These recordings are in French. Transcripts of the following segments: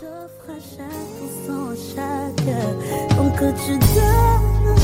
J'offre à chaque instant, à chaque temps que tu donnes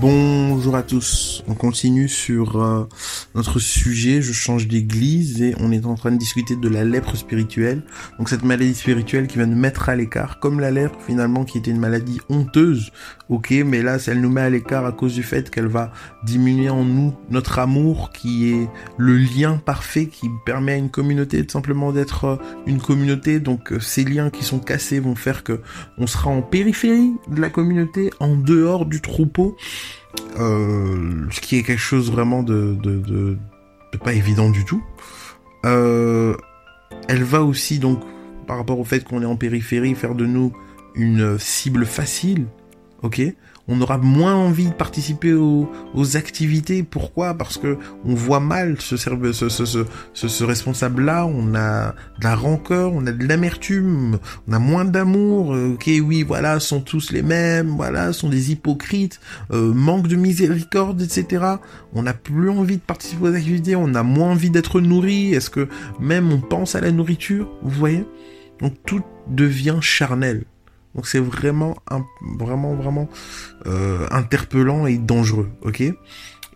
Bum. Bonjour à tous, on continue sur euh, notre sujet, je change d'église et on est en train de discuter de la lèpre spirituelle. Donc cette maladie spirituelle qui va nous mettre à l'écart, comme la lèpre finalement qui était une maladie honteuse, ok, mais là elle nous met à l'écart à cause du fait qu'elle va diminuer en nous notre amour qui est le lien parfait qui permet à une communauté de simplement d'être euh, une communauté. Donc euh, ces liens qui sont cassés vont faire que on sera en périphérie de la communauté, en dehors du troupeau. Euh, ce qui est quelque chose vraiment de, pas évident du tout. Euh, elle va aussi donc, par rapport au fait qu'on est en périphérie, faire de nous une cible facile, ok On aura moins envie de participer aux, aux activités. Pourquoi? Parce que on voit mal ce, ce, ce, ce responsable-là. On a de la rancœur, on a de l'amertume, on a moins d'amour. euh, Ok, oui, voilà, sont tous les mêmes. Voilà, sont des hypocrites euh, manque de miséricorde, etc. On n'a plus envie de participer aux activités, on a moins envie d'être nourri. Est-ce que même on pense à la nourriture? Vous voyez? Donc tout devient charnel. Donc c'est vraiment, vraiment, vraiment euh, interpellant et dangereux, ok?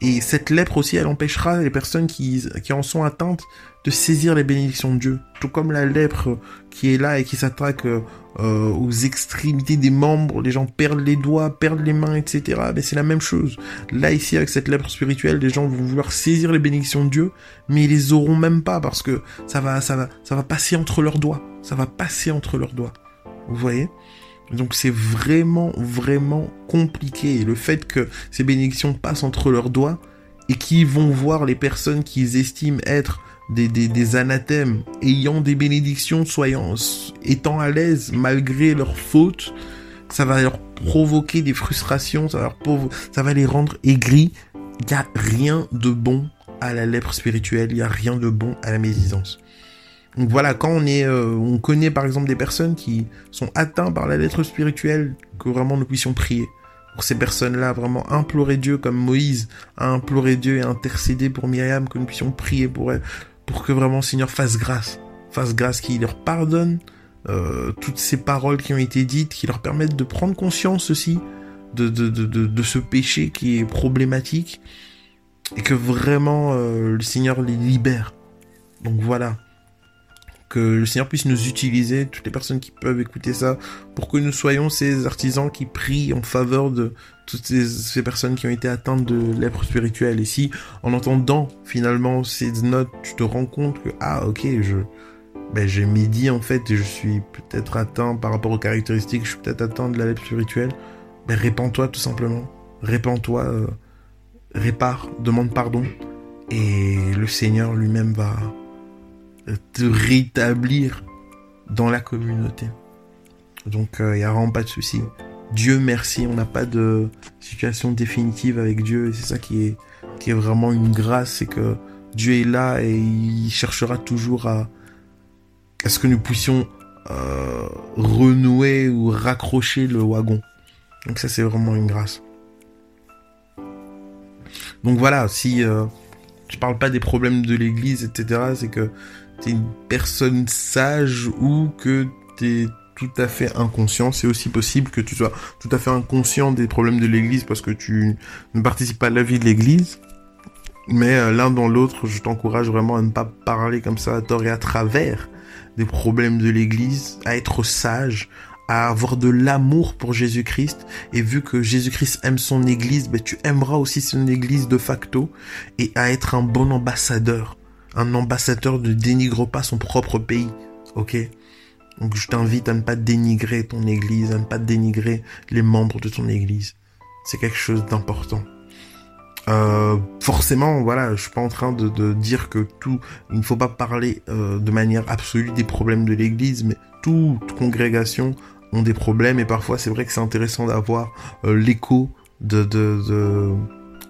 Et cette lèpre aussi, elle empêchera les personnes qui, en sont atteintes de saisir les bénédictions de Dieu. Tout comme la lèpre qui est là et qui s'attaque euh, aux extrémités des membres, les gens perdent les doigts, perdent les mains, etc. Mais c'est la même chose. Là, ici, avec cette lèpre spirituelle, les gens vont vouloir saisir les bénédictions de Dieu, mais ils les auront même pas parce que ça va, ça va, ça va passer entre leurs doigts. Ça va passer entre leurs doigts. Vous voyez? Donc c'est vraiment, vraiment compliqué. Le fait que ces bénédictions passent entre leurs doigts et qu'ils vont voir les personnes qu'ils estiment être des, des, anathèmes ayant des bénédictions, soyant, étant à l'aise malgré leurs fautes, ça va leur provoquer des frustrations, ça va, leur provo- ça va les rendre aigris. Il n'y a rien de bon à la lèpre spirituelle, il n'y a rien de bon à la médisance. Donc voilà, quand on est, euh, on connaît par exemple des personnes qui sont atteintes par la lettre spirituelle, que vraiment nous puissions prier. Pour ces personnes-là, vraiment implorer Dieu comme Moïse a imploré Dieu et intercédé pour Myriam, que nous puissions prier pour elle, pour que vraiment le Seigneur fasse grâce, fasse grâce, qu'il leur pardonne euh, toutes ces paroles qui ont été dites, qui leur permettent de prendre conscience aussi de, de, de, de, de ce péché qui est problématique, et que vraiment euh, le Seigneur les libère. Donc voilà que le Seigneur puisse nous utiliser, toutes les personnes qui peuvent écouter ça, pour que nous soyons ces artisans qui prient en faveur de toutes ces, personnes qui ont été atteintes de lèpre spirituelle. Et si, en entendant finalement ces notes, tu te rends compte que, ah, ok, je, ben, j'ai médit en fait, et je suis peut-être atteint par rapport aux caractéristiques, je suis peut-être atteint de la lèpre spirituelle, ben, répands-toi tout simplement. Répands-toi, euh, répare, demande pardon, et le Seigneur lui-même va, te rétablir dans la communauté. Donc il euh, n'y a vraiment pas de souci. Dieu merci, on n'a pas de situation définitive avec Dieu et c'est ça qui est, qui est vraiment une grâce, c'est que Dieu est là et il cherchera toujours à, à ce que nous puissions euh, renouer ou raccrocher le wagon. Donc ça c'est vraiment une grâce. Donc voilà, si euh, je parle pas des problèmes de l'église, etc., c'est que t'es une personne sage ou que t'es tout à fait inconscient. C'est aussi possible que tu sois tout à fait inconscient des problèmes de l'église parce que tu ne participes pas à la vie de l'église. Mais euh, l'un dans l'autre, je t'encourage vraiment à ne pas parler comme ça à tort et à travers des problèmes de l'église, à être sage, à avoir de l'amour pour Jésus-Christ. Et vu que Jésus-Christ aime son église, ben, tu aimeras aussi son église de facto et à être un bon ambassadeur un ambassadeur ne dénigre pas son propre pays, ok? Donc je t'invite à ne pas dénigrer ton église, à ne pas dénigrer les membres de ton église. C'est quelque chose d'important. Euh, forcément, voilà, je suis pas en train de, dire que tout, il ne faut pas parler euh, de manière absolue des problèmes de l'église, mais toute congrégation ont des problèmes et parfois c'est vrai que c'est intéressant d'avoir euh, l'écho de, de, de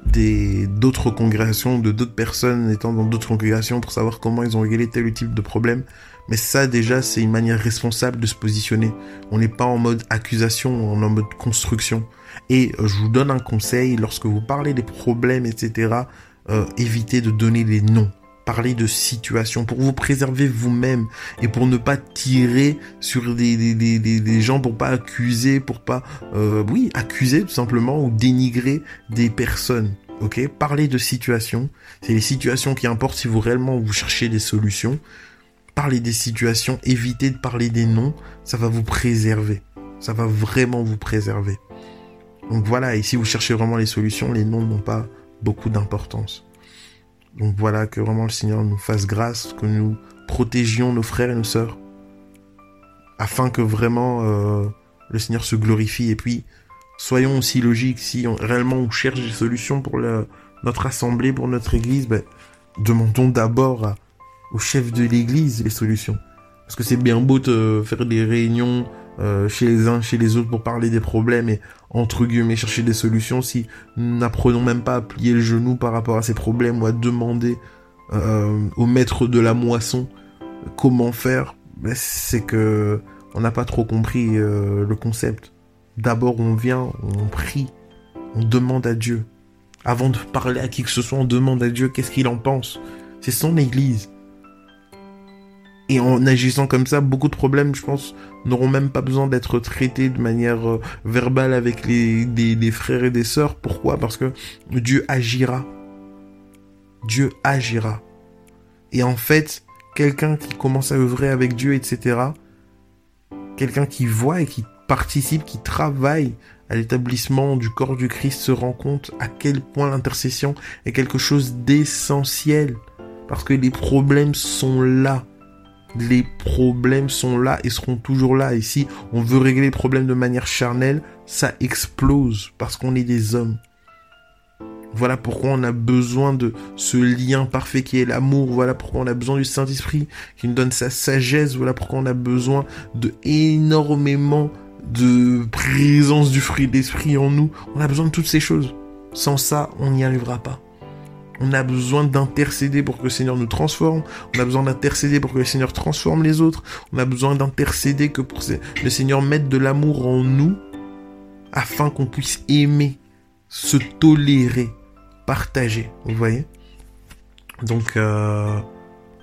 des d'autres congrégations, de d'autres personnes étant dans d'autres congrégations pour savoir comment ils ont réglé tel ou type de problème. Mais ça déjà c'est une manière responsable de se positionner. On n'est pas en mode accusation, on est en mode construction. Et euh, je vous donne un conseil, lorsque vous parlez des problèmes, etc., euh, évitez de donner les noms parler de situation, pour vous préserver vous-même et pour ne pas tirer sur des, des, des, des, gens, pour pas accuser, pour pas, euh, oui, accuser tout simplement ou dénigrer des personnes. Ok, parler de situation, c'est les situations qui importent si vous réellement vous cherchez des solutions. Parler des situations, évitez de parler des noms, ça va vous préserver. Ça va vraiment vous préserver. Donc voilà, et si vous cherchez vraiment les solutions, les noms n'ont pas beaucoup d'importance. Donc voilà, que vraiment le Seigneur nous fasse grâce, que nous protégions nos frères et nos sœurs, afin que vraiment euh, le Seigneur se glorifie. Et puis, soyons aussi logiques, si on, réellement on cherche des solutions pour notre assemblée, pour notre église, ben, demandons d'abord au chef de l'église les solutions. Parce que c'est bien beau de faire des réunions euh, chez les uns, chez les autres pour parler des problèmes et entre guillemets chercher des solutions si nous n'apprenons même pas à plier le genou par rapport à ces problèmes ou à demander euh, au maître de la moisson comment faire, ben, c'est que on n'a pas trop compris euh, le concept. D'abord on vient, on prie, on demande à Dieu. Avant de parler à qui que ce soit, on demande à Dieu qu'est-ce qu'il en pense. C'est son église. Et en agissant comme ça, beaucoup de problèmes, je pense, n'auront même pas besoin d'être traités de manière euh, verbale avec les, des, frères et des sœurs. Pourquoi? Parce que Dieu agira. Dieu agira. Et en fait, quelqu'un qui commence à œuvrer avec Dieu, etc., quelqu'un qui voit et qui participe, qui travaille à l'établissement du corps du Christ se rend compte à quel point l'intercession est quelque chose d'essentiel. Parce que les problèmes sont là les problèmes sont là et seront toujours là. Et si on veut régler les problèmes de manière charnelle, ça explose parce qu'on est des hommes. Voilà pourquoi on a besoin de ce lien parfait qui est l'amour. Voilà pourquoi on a besoin du Saint-Esprit qui nous donne sa sagesse. Voilà pourquoi on a besoin de énormément de présence du fruit d'esprit en nous. On a besoin de toutes ces choses. Sans ça, on n'y arrivera pas. On a besoin d'intercéder pour que le Seigneur nous transforme. On a besoin d'intercéder pour que le Seigneur transforme les autres. On a besoin d'intercéder que pour le Seigneur mette de l'amour en nous afin qu'on puisse aimer, se tolérer, partager. Vous voyez? Donc, euh,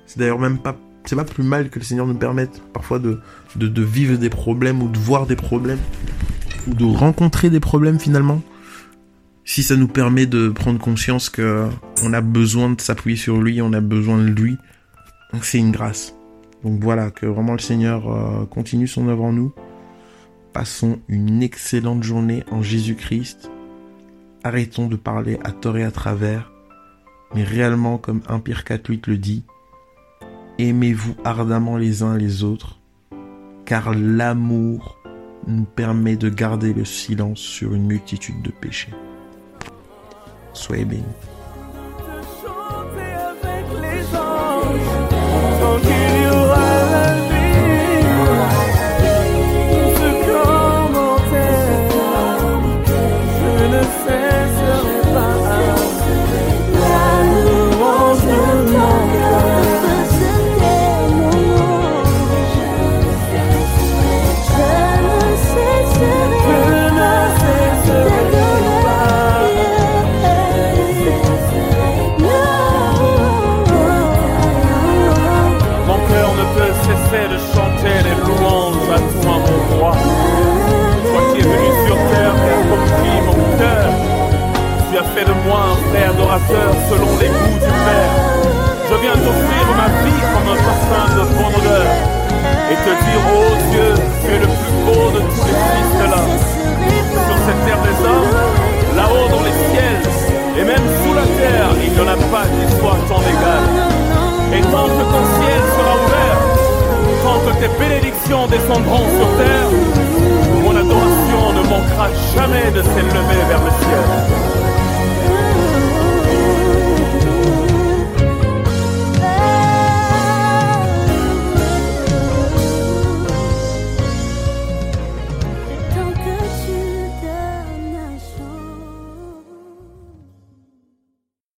c'est d'ailleurs même pas, c'est pas plus mal que le Seigneur nous permette parfois de, vivre des problèmes ou de voir des problèmes ou de rencontrer des problèmes finalement si ça nous permet de prendre conscience que on a besoin de s'appuyer sur lui, on a besoin de lui, c'est une grâce. Donc voilà, que vraiment le Seigneur euh, continue son œuvre en nous. Passons une excellente journée en Jésus-Christ. Arrêtons de parler à tort et à travers, mais réellement comme un Pierre 4 le dit, aimez-vous ardemment les uns les autres, car l'amour nous permet de garder le silence sur une multitude de péchés. Soyez bénis. Chanter avec les anges, descendront sur terre, mon adoration ne manquera jamais de s'élever vers le